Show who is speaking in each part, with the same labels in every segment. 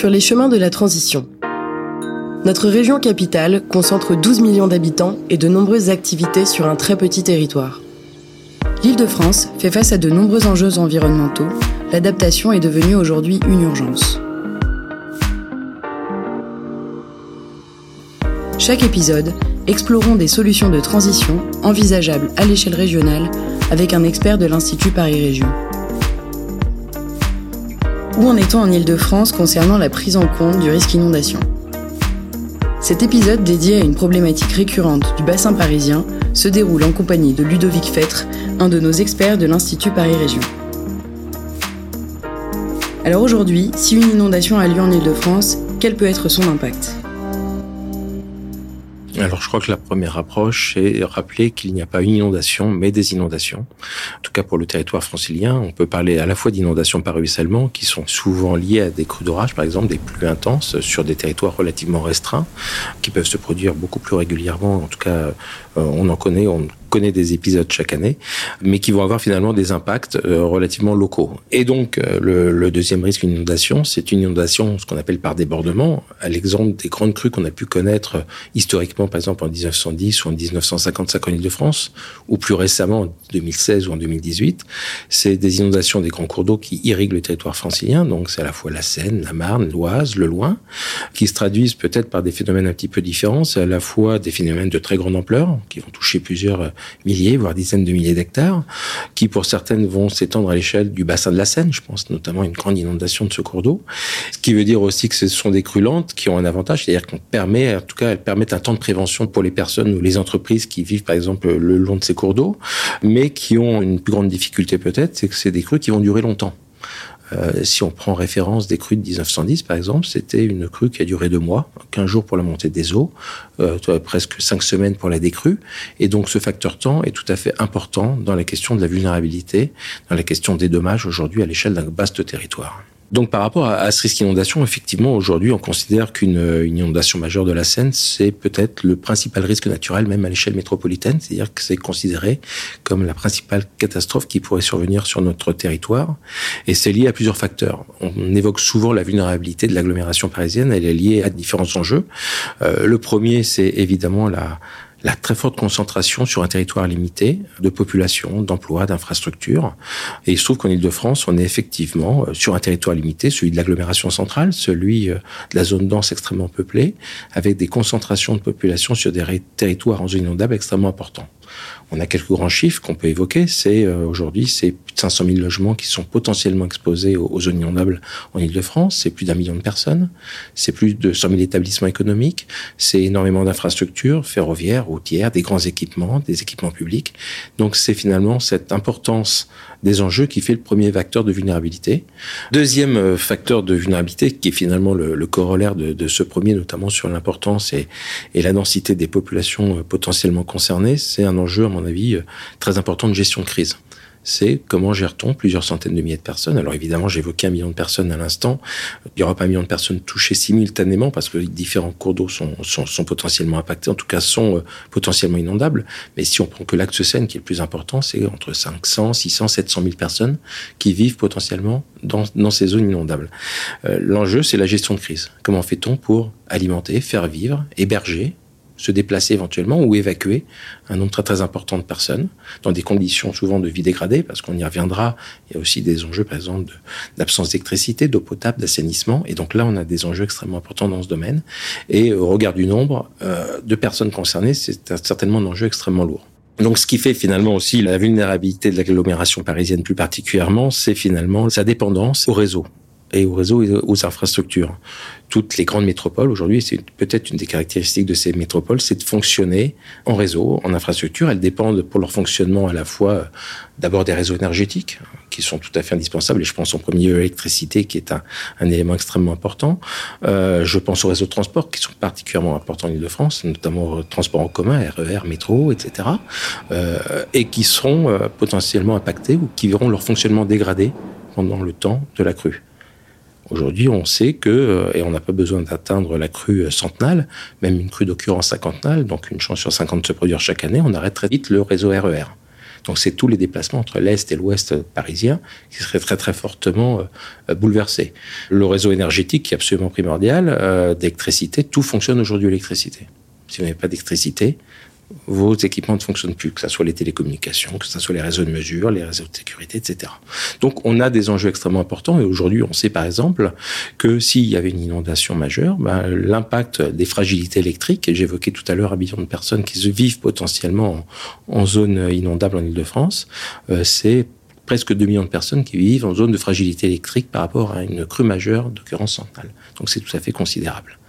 Speaker 1: sur les chemins de la transition. Notre région capitale concentre 12 millions d'habitants et de nombreuses activités sur un très petit territoire. L'Île-de-France fait face à de nombreux enjeux environnementaux. L'adaptation est devenue aujourd'hui une urgence. Chaque épisode, explorons des solutions de transition envisageables à l'échelle régionale avec un expert de l'Institut Paris Région. Où en est-on en Île-de-France concernant la prise en compte du risque inondation Cet épisode dédié à une problématique récurrente du bassin parisien se déroule en compagnie de Ludovic Fêtre, un de nos experts de l'Institut Paris Région. Alors aujourd'hui, si une inondation a lieu en Île-de-France, quel peut être son impact?
Speaker 2: Alors je crois que la première approche, c'est rappeler qu'il n'y a pas une inondation, mais des inondations. En tout cas pour le territoire francilien, on peut parler à la fois d'inondations par ruissellement, qui sont souvent liées à des crues d'orage, par exemple, des pluies intenses sur des territoires relativement restreints, qui peuvent se produire beaucoup plus régulièrement. En tout cas, euh, on en connaît, on connaît des épisodes chaque année, mais qui vont avoir finalement des impacts euh, relativement locaux. Et donc, euh, le, le, deuxième risque d'inondation, c'est une inondation, ce qu'on appelle par débordement, à l'exemple des grandes crues qu'on a pu connaître historiquement, par exemple en 1910 ou en 1955 en Ile-de-France, ou plus récemment en 2016 ou en 2018. C'est des inondations des grands cours d'eau qui irriguent le territoire francilien, donc c'est à la fois la Seine, la Marne, l'Oise, le Loing, qui se traduisent peut-être par des phénomènes un petit peu différents. C'est à la fois des phénomènes de très grande ampleur, qui vont toucher plusieurs milliers, voire dizaines de milliers d'hectares, qui pour certaines vont s'étendre à l'échelle du bassin de la Seine. Je pense notamment à une grande inondation de ce cours d'eau. Ce qui veut dire aussi que ce sont des crues lentes qui ont un avantage, c'est-à-dire qu'on permet, en tout cas, elles permettent un temps de prévention pour les personnes ou les entreprises qui vivent, par exemple, le long de ces cours d'eau, mais qui ont une plus grande difficulté peut-être, c'est que c'est des crues qui vont durer longtemps. Euh, si on prend référence des crues de 1910, par exemple, c'était une crue qui a duré deux mois, 15 jours pour la montée des eaux, euh, presque cinq semaines pour la décrue. Et donc ce facteur temps est tout à fait important dans la question de la vulnérabilité, dans la question des dommages aujourd'hui à l'échelle d'un vaste territoire. Donc par rapport à, ce risque d'inondation, effectivement, aujourd'hui, on considère qu'une inondation majeure de la Seine, c'est peut-être le principal risque naturel, même à l'échelle métropolitaine, c'est-à-dire que c'est considéré comme la principale catastrophe qui pourrait survenir sur notre territoire. Et c'est lié à plusieurs facteurs. On évoque souvent la vulnérabilité de l'agglomération parisienne, elle est liée à différents enjeux. Euh, le premier, c'est évidemment la la très forte concentration sur un territoire limité de population, d'emplois, d'infrastructures. Et il se trouve qu'en Ile-de-France, on est effectivement euh, sur un territoire limité, celui de l'agglomération centrale, celui euh, de la zone dense extrêmement peuplée, avec des concentrations de population sur des territoires en zone inondable extrêmement importants. On a quelques grands chiffres qu'on peut évoquer. C'est euh, aujourd'hui, c'est plus de 500 000 logements qui sont potentiellement exposés aux, zones inondables en Ile-de-France. C'est plus d'un million de personnes. C'est plus de 100 000 établissements économiques. C'est énormément d'infrastructures ferroviaires, routières, des grands équipements, des équipements publics. Donc c'est finalement cette importance des enjeux qui fait le premier facteur de vulnérabilité. Deuxième euh, facteur de vulnérabilité, qui est finalement le, corollaire de, ce premier, notamment sur l'importance et, et, la densité des populations euh, potentiellement concernées, c'est un enjeu, à mon avis, euh, très important de gestion de crise c'est comment gère-t-on plusieurs centaines de milliers de personnes? Alors évidemment, j'évoquais un million de personnes à l'instant. Il n'y aura pas un million de personnes touchées simultanément parce que différents cours d'eau sont, sont, sont, potentiellement impactés, en tout cas sont euh, potentiellement inondables. Mais si on prend que l'axe Seine, qui est le plus important, c'est entre 500, 600, 700 000 personnes qui vivent potentiellement dans, dans ces zones inondables. Euh, L'enjeu, c'est la gestion de crise. Comment fait-on pour alimenter, faire vivre, héberger se déplacer éventuellement ou évacuer un nombre très très important de personnes dans des conditions souvent de vie dégradée, parce qu'on y reviendra. Il y a aussi des enjeux, par exemple, d'absence d'électricité, d'eau potable, d'assainissement. Et donc là, on a des enjeux extrêmement importants dans ce domaine. Et au regard du nombre euh, de personnes concernées, c'est certainement un enjeu extrêmement lourd. Donc, ce qui fait finalement aussi la vulnérabilité de l'agglomération parisienne plus particulièrement, c'est finalement sa dépendance au réseau et au réseau et aux infrastructures toutes les grandes métropoles aujourd'hui, c'est peut-être une des caractéristiques de ces métropoles, c'est de fonctionner en réseau, en infrastructure. Elles dépendent pour leur fonctionnement à la fois euh, d'abord des réseaux énergétiques qui sont tout à fait indispensables, et je pense en premier lieu à l'électricité qui est un, élément extrêmement important. Euh, je pense aux réseaux de transport qui sont particulièrement importants en Ile-de-France, notamment au transport en commun, RER, métro, etc., euh, et qui seront euh, potentiellement impactés ou qui verront leur fonctionnement dégradé pendant le temps de la crue. Aujourd'hui, on sait que, euh, et on n'a pas besoin d'atteindre la crue centenale, même une crue d'occurrence cinquantennale, donc une chance sur 50 de se produire chaque année, on arrête très vite le réseau RER. E Donc c'est tous les déplacements entre l'Est et l'Ouest parisien qui seraient très très fortement euh, bouleversés. Le réseau énergétique qui est absolument primordial, euh, d'électricité, tout fonctionne aujourd'hui l'électricité. Si vous n'avez pas d'électricité, vos équipements ne fonctionnent plus, que ce soit les télécommunications, que ce soit les réseaux de mesure, les réseaux de sécurité, etc. Donc on a des enjeux extrêmement importants et aujourd'hui on sait par exemple que s'il y avait une inondation majeure, ben, l'impact des fragilités électriques, et j'évoquais tout à l'heure un million de personnes qui vivent potentiellement en, zone inondable en Ile-de-France, euh, c'est presque 2 millions de personnes qui vivent en zone de fragilité électrique par rapport à une crue majeure d'occurrence centrale. Donc c'est tout à fait considérable.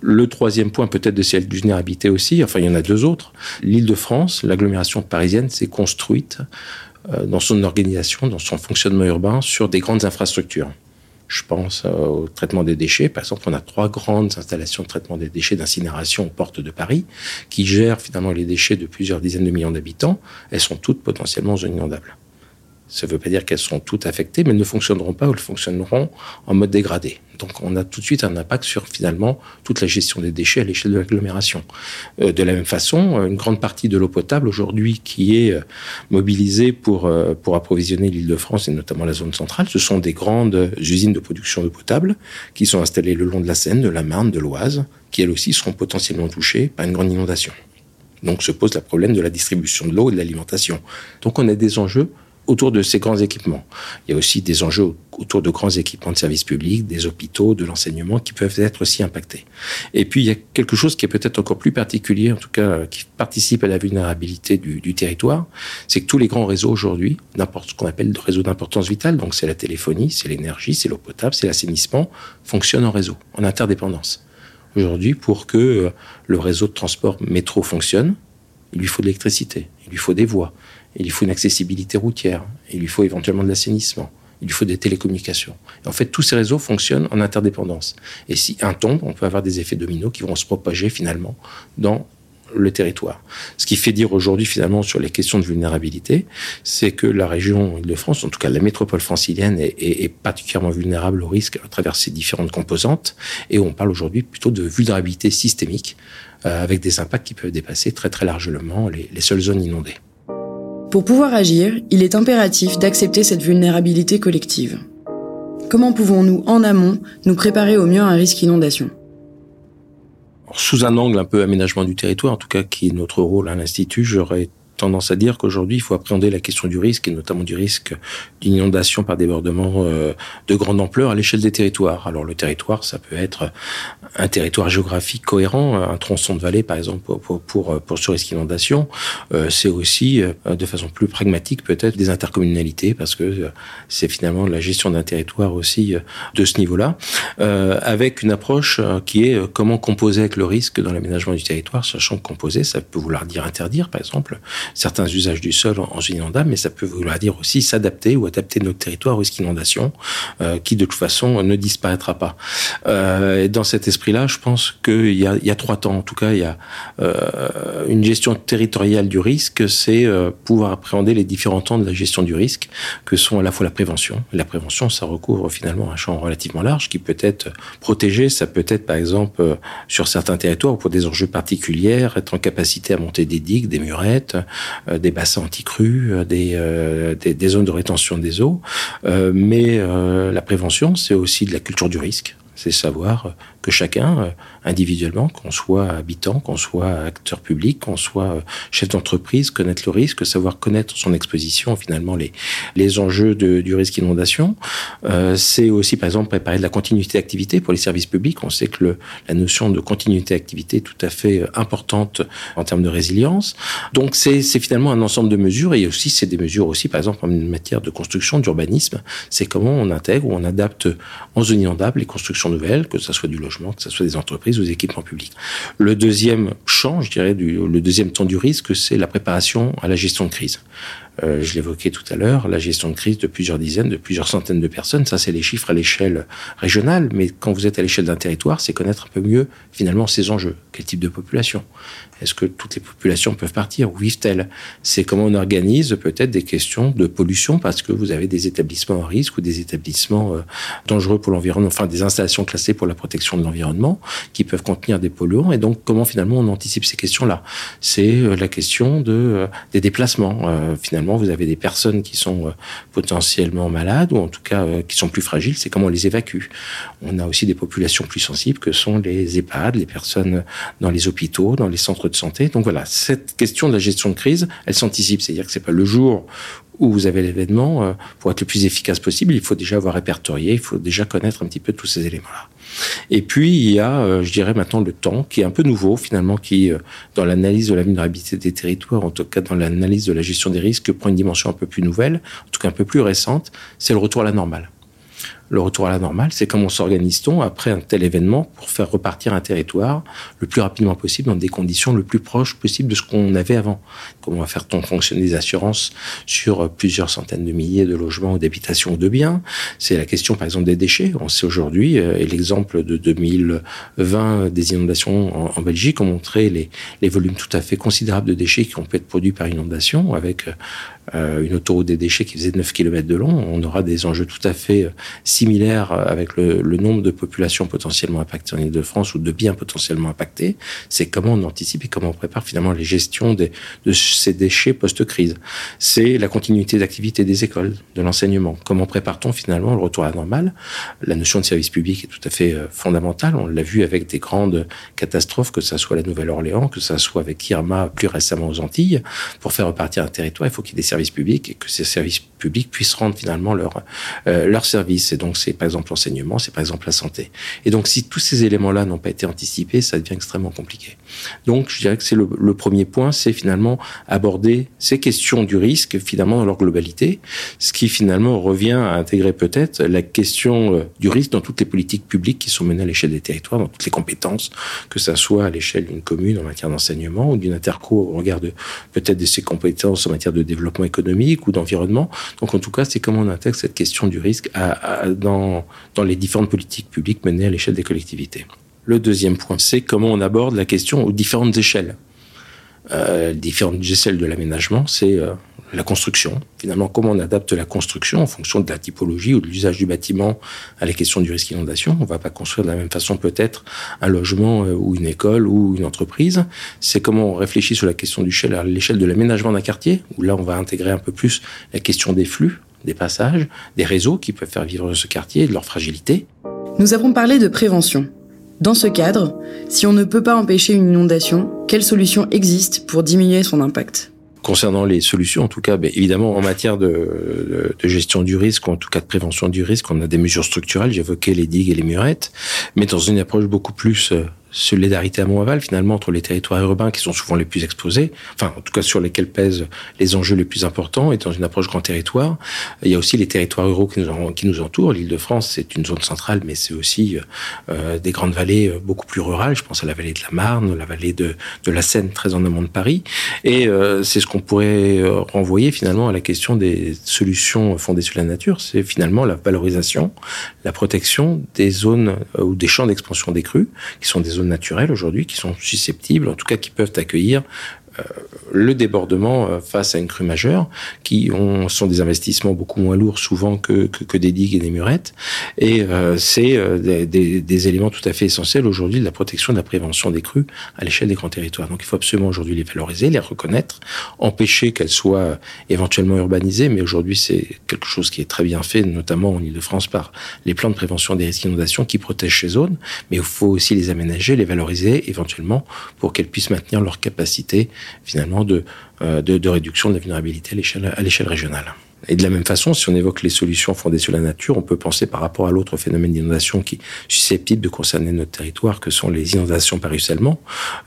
Speaker 2: Le troisième point, peut-être de cette vulnérabilité aussi, enfin il y en a deux autres. L'Île-de-France, l'agglomération parisienne, s'est construite euh, dans son organisation, dans son fonctionnement urbain, sur des grandes infrastructures. Je pense euh, au traitement des déchets. Par exemple, on a trois grandes installations de traitement des déchets d'incinération aux portes de Paris qui gèrent finalement les déchets de plusieurs dizaines de millions d'habitants. Elles sont toutes potentiellement zone inondable. Ça ne veut pas dire qu'elles sont toutes affectées, mais elles ne fonctionneront pas ou elles fonctionneront en mode dégradé. Donc on a tout de suite un impact sur finalement toute la gestion des déchets à l'échelle de l'agglomération. Euh, de la même façon, euh, une grande partie de l'eau potable aujourd'hui qui est euh, mobilisée pour, pour approvisionner l'île de France et notamment la zone centrale, ce sont des grandes usines de production d'eau potable qui sont installées le long de la Seine, de la Marne, de l'Oise, qui elles aussi seront potentiellement touchées par une grande inondation. Donc se pose le problème de la distribution de l'eau et de l'alimentation. Donc on a des enjeux autour de ces grands équipements. Il y a aussi des enjeux autour de grands équipements de services publics, des hôpitaux, de l'enseignement qui peuvent être aussi impactés. Et puis il y a quelque chose qui est peut-être encore plus particulier, en tout cas qui participe à la vulnérabilité du, territoire, c'est que tous les grands réseaux aujourd'hui, n'importe ce qu'on appelle de réseaux d'importance vitale, donc c'est la téléphonie, c'est l'énergie, c'est l'eau potable, c'est l'assainissement, fonctionnent en réseau, en interdépendance. Aujourd'hui, pour que euh, le réseau de transport métro fonctionne, il lui faut de l'électricité, il lui faut des voies, il lui faut une accessibilité routière, il lui faut éventuellement de l'assainissement, il lui faut des télécommunications. en fait, tous ces réseaux fonctionnent en interdépendance. Et si un tombe, on peut avoir des effets dominos qui vont se propager finalement dans le territoire. Ce qui fait dire aujourd'hui finalement sur les questions de vulnérabilité, c'est que la région Île-de-France, en tout cas la métropole francilienne, est, est, particulièrement vulnérable au risque à travers ses différentes composantes. Et on parle aujourd'hui plutôt de vulnérabilité systémique, euh, avec des impacts qui peuvent dépasser très largement les seules zones inondées.
Speaker 1: Pour pouvoir agir, il est impératif d'accepter cette vulnérabilité collective. Comment pouvons-nous, en amont, nous préparer au mieux à un risque inondation?
Speaker 2: Sous un angle un peu aménagement du territoire, en tout cas qui est notre rôle à l'Institut, j'aurais tendance à dire qu'aujourd'hui, il faut appréhender la question du risque, et notamment du risque d'inondation par débordement euh, de grande ampleur à l'échelle des territoires. Alors le territoire, ça peut être un territoire géographique cohérent, un tronçon de vallée, par exemple, pour, pour, pour, ce risque d'inondation. Euh, c'est aussi, euh, de façon plus pragmatique, peut-être des intercommunalités, parce que c'est finalement la gestion d'un territoire aussi de ce niveau-là, avec une approche qui est comment composer avec le risque dans l'aménagement du territoire, sachant que composer, ça peut vouloir dire interdire, par exemple, certains usages du sol en, zone inondable, mais ça peut vouloir dire aussi s'adapter ou adapter notre territoire au risque d'inondation, euh, qui de toute façon ne disparaîtra pas. Euh, et dans cet esprit-là, je pense qu'il y y a trois temps, en tout cas, il y a euh, une gestion territoriale du risque, c'est euh, pouvoir appréhender les différents temps de la gestion du risque, que sont à la fois la prévention. la prévention, ça recouvre finalement un champ relativement large qui peut être protégé. Ça peut être, par exemple, euh, sur certains territoires, pour des enjeux particuliers, être en capacité à monter des digues, des murettes, des bassins anti-crues, euh, euh, des, des, zones de rétention des eaux. mais la prévention, c'est aussi de la culture du risque. C'est savoir que chacun, individuellement, qu'on soit habitant, qu'on soit acteur public, qu'on soit chef d'entreprise, connaître le risque, savoir connaître son exposition, finalement les, les enjeux du risque inondation. Euh, c'est aussi, par exemple, préparer de la continuité d'activité pour les services publics. On sait que la notion de continuité d'activité est tout à fait euh, importante en termes de résilience. Donc, c'est finalement un ensemble de mesures et aussi, c'est des mesures aussi, par exemple, en matière de construction, d'urbanisme. C'est comment on intègre ou on adapte en zone inondable les constructions nouvelles, que ce soit du logement, que ce soit des entreprises ou des équipements publics. Le deuxième champ, je dirais, le deuxième temps du risque, c'est la préparation à la gestion de crise. Euh, je l'évoquais tout à l'heure, la gestion de crise de plusieurs dizaines, de plusieurs centaines de personnes, ça c'est les chiffres à l'échelle régionale, mais quand vous êtes à l'échelle d'un territoire, c'est connaître un peu mieux finalement ces enjeux. Quel type de population Est-ce que toutes les populations peuvent partir Où vivent-elles C'est comment on organise peut-être des questions de pollution parce que vous avez des établissements à risque ou des établissements euh, dangereux pour l'environnement, enfin des installations classées pour la protection de l'environnement qui peuvent contenir des polluants. Et donc comment finalement on anticipe ces questions-là? C'est euh, la question de, des déplacements. finalement, vous avez des personnes qui sont euh, potentiellement malades ou en tout cas euh, qui sont plus fragiles, c'est comment on les évacue. On a aussi des populations plus sensibles que sont les EHPAD, les personnes dans les hôpitaux, dans les centres de santé. Donc voilà, cette question de la gestion de crise, elle s'anticipe, c'est-à-dire que c'est pas le jour où vous avez l'événement, euh, pour être le plus efficace possible, il faut déjà avoir répertorié, il faut déjà connaître un petit peu tous ces éléments-là. Et puis, il y a, euh, je dirais maintenant, le temps, qui est un peu nouveau, finalement, qui, euh, dans l'analyse de la vulnérabilité des territoires, en tout cas dans l'analyse de la gestion des risques, prend une dimension un peu plus nouvelle, en tout cas un peu plus récente, c'est le retour à la normale le retour à la normale, c'est comment s'organise-t-on après un tel événement pour faire repartir un territoire le plus rapidement possible dans des conditions le plus proches possible de ce qu'on avait avant. Comment va faire-on fonctionner des assurances sur plusieurs centaines de milliers de logements ou d'habitations ou de biens? C'est la question par exemple des déchets. On sait aujourd'hui, euh, et l'exemple de 2020 des inondations en, Belgique ont montré les, les volumes tout à fait considérables de déchets qui ont pu être produits par inondation avec euh, une autoroute des déchets qui faisait 9 km de long. On aura des enjeux tout à fait euh, similaire avec le, nombre de populations potentiellement impactées en Ile-de-France ou de biens potentiellement impactés, c'est comment on anticipe et comment on prépare finalement les gestions de ces déchets post-crise. C'est la continuité d'activité des écoles, de l'enseignement. Comment prépare-t-on finalement le retour à la normale? La notion de service public est tout à fait euh, fondamentale. On l'a vu avec des grandes catastrophes, que ce soit la Nouvelle-Orléans, que ce soit avec Irma plus récemment aux Antilles. Pour faire repartir un territoire, il faut qu'il y ait des services publics et que ces services puissent rendre finalement leur, euh, leur service. Et donc, c'est par exemple l'enseignement, c'est par exemple la santé. Et donc, si tous ces éléments-là n'ont pas été anticipés, ça devient extrêmement compliqué. Donc, je dirais que c'est le, premier point, c'est finalement aborder ces questions du risque finalement dans leur globalité, ce qui finalement revient à intégrer peut-être la question euh, du risque dans toutes les politiques publiques qui sont menées à l'échelle des territoires, dans toutes les compétences, que ça soit à l'échelle d'une commune en matière d'enseignement ou d'une interco au regard de peut-être de ses compétences en matière de développement économique ou d'environnement. Donc, en tout cas, c'est comment on intègre cette question du risque dans, les différentes politiques publiques menées à l'échelle des collectivités. Le deuxième point, c'est comment on aborde la question aux différentes échelles. Euh, différentes échelles de l'aménagement, c'est euh, la construction. Finalement, comment on adapte la construction en fonction de la typologie ou de l'usage du bâtiment à la question du risque inondation. On va pas construire de la même façon peut-être un logement euh, ou une école ou une entreprise. C'est comment on réfléchit sur la question du à l'échelle de l'aménagement d'un quartier, où là on va intégrer un peu plus la question des flux des passages, des réseaux qui peuvent faire vivre ce quartier et de leur fragilité.
Speaker 1: Nous avons parlé de prévention. Dans ce cadre, si on ne peut pas empêcher une inondation, quelles solutions existent pour diminuer son impact?
Speaker 2: Concernant les solutions, en tout cas, ben, évidemment, en matière de, de, gestion du risque, en tout cas de prévention du risque, on a des mesures structurelles. J'évoquais les digues et les murettes, mais dans une approche beaucoup plus euh, solidarité à aval finalement entre les territoires urbains qui sont souvent les plus exposés, enfin en tout cas sur lesquels pèsent les enjeux les plus importants et dans une approche grand territoire. Il y a aussi les territoires ruraux qui nous, qui nous entourent. L'Île-de-France c'est une zone centrale mais c'est aussi euh, des grandes vallées euh, beaucoup plus rurales. Je pense à la vallée de la Marne, la vallée de, de la Seine très en amont de Paris. Et euh, c'est ce qu'on pourrait euh, renvoyer finalement à la question des solutions fondées sur la nature. C'est finalement la valorisation, la protection des zones euh, ou des champs d'expansion des crues qui sont des zones naturelles aujourd'hui qui sont susceptibles, en tout cas qui peuvent accueillir le débordement euh, face à une crue majeure, qui ont, sont des investissements beaucoup moins lourds souvent que, que, que des digues et des murettes. Et euh, c'est euh, des, des, des, éléments tout à fait essentiels aujourd'hui de la protection de la prévention des crues à l'échelle des grands territoires. Donc il faut absolument aujourd'hui les valoriser, les reconnaître, empêcher qu'elles soient éventuellement urbanisées, mais aujourd'hui c'est quelque chose qui est très bien fait, notamment en Ile-de-France par les plans de prévention des risques d'inondation qui protègent ces zones, mais il faut aussi les aménager, les valoriser éventuellement pour qu'elles puissent maintenir leur capacité finalement de, euh, de, réduction de la vulnérabilité à l'échelle régionale. Et de la même façon, si on évoque les solutions fondées sur la nature, on peut penser par rapport à l'autre phénomène d'inondation qui est susceptible de concerner notre territoire, que sont les inondations par ruissellement.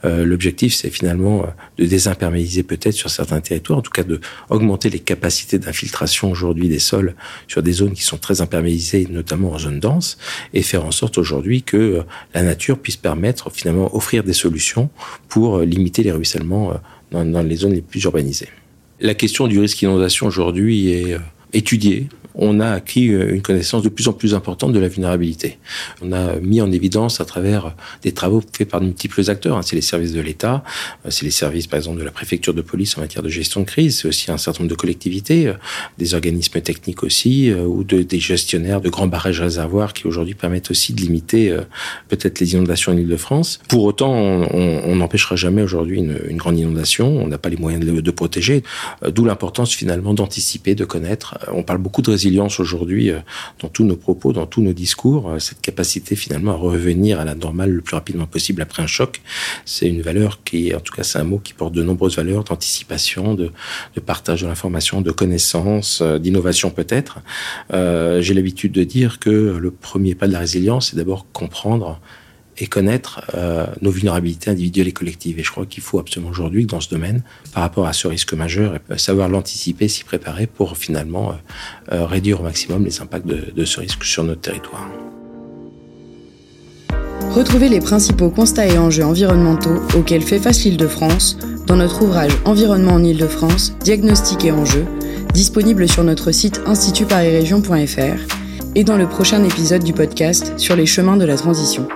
Speaker 2: Euh, L'objectif, c'est finalement euh, de désimperméabiliser peut-être sur certains territoires, en tout cas de augmenter les capacités d'infiltration aujourd'hui des sols sur des zones qui sont très imperméabilisées, notamment en zone dense, et faire en sorte aujourd'hui que euh, la nature puisse permettre finalement offrir des solutions pour limiter les ruissellements dans les zones les plus urbanisées. La question du risque inondation aujourd'hui est euh, étudiée on a acquis euh, une connaissance de plus en plus importante de la vulnérabilité. On a mis en évidence à travers des travaux faits par de multiples acteurs. Hein. C'est les services de l'État, euh, c'est les services par exemple de la préfecture de police en matière de gestion de crise, c'est aussi un certain nombre de collectivités, euh, des organismes techniques aussi, ou de, des gestionnaires de grands barrages réservoirs qui aujourd'hui permettent aussi de limiter peut-être les inondations en Ile-de-France. Pour autant, on n'empêchera jamais aujourd'hui une, grande inondation. On n'a pas les moyens de, de protéger. D'où l'importance finalement d'anticiper, de connaître. On parle beaucoup de résilience aujourd'hui euh, dans tous nos propos, dans tous nos discours. Euh, cette capacité finalement à revenir à la normale le plus rapidement possible après un choc, c'est une valeur qui, en tout cas, c'est un mot qui porte de nombreuses valeurs d'anticipation, de, de, partage de l'information, de connaissance, euh, d'innovation peut-être. Euh, J'ai l'habitude de dire que le premier pas de la résilience, c'est d'abord comprendre et connaître euh, nos vulnérabilités individuelles et collectives. Et je crois qu'il faut absolument aujourd'hui, dans ce domaine, par rapport à ce risque majeur, savoir l'anticiper, s'y préparer pour finalement euh, euh, réduire au maximum les impacts de, de ce risque sur notre territoire.
Speaker 1: Retrouvez les principaux constats et enjeux environnementaux auxquels fait face l'Île-de-France dans notre ouvrage Environnement en Île-de-France, diagnostic et enjeux, disponible sur notre site institutparisrégion.fr et dans le prochain épisode du podcast sur les chemins de la transition.